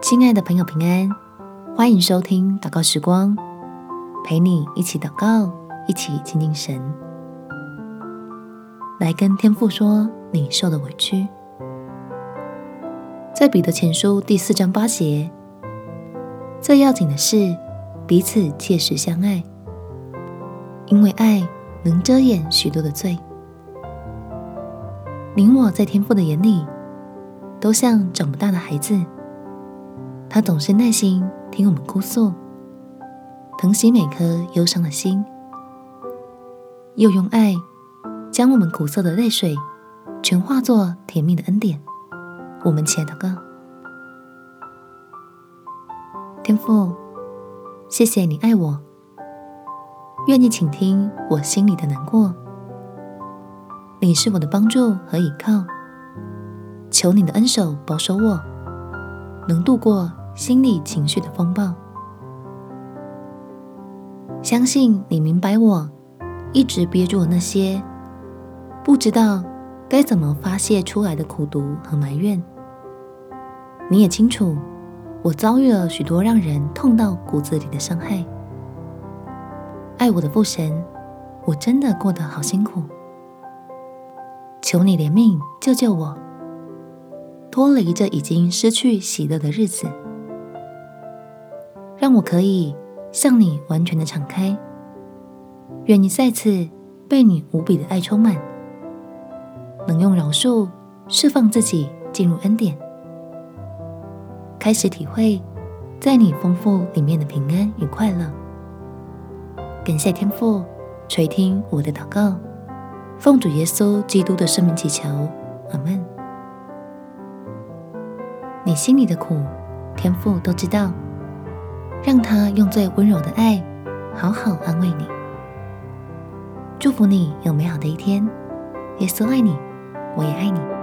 亲爱的朋友，平安，欢迎收听祷告时光，陪你一起祷告，一起亲近神，来跟天父说你受的委屈。在彼得前书第四章八节，最要紧的是彼此切实相爱，因为爱能遮掩许多的罪。你我在天父的眼里，都像长不大的孩子，他总是耐心听我们哭诉，疼惜每颗忧伤的心，又用爱将我们苦涩的泪水全化作甜蜜的恩典。我们起来祷告，天父，谢谢你爱我，愿意倾听我心里的难过。你是我的帮助和依靠，求你的恩手保守我，能度过心理情绪的风暴。相信你明白我一直憋住那些不知道该怎么发泄出来的苦毒和埋怨，你也清楚，我遭遇了许多让人痛到骨子里的伤害。爱我的父神，我真的过得好辛苦，求你怜悯救救我，脱离这已经失去喜乐的日子，让我可以向你完全的敞开，愿你再次被你无比的爱充满。能用饶恕释放自己，进入恩典，开始体会在你丰富里面的平安与快乐。感谢天父垂听我的祷告，奉主耶稣基督的圣名祈求，阿门。你心里的苦，天父都知道，让他用最温柔的爱，好好安慰你。祝福你有美好的一天，耶稣爱你。我也爱你。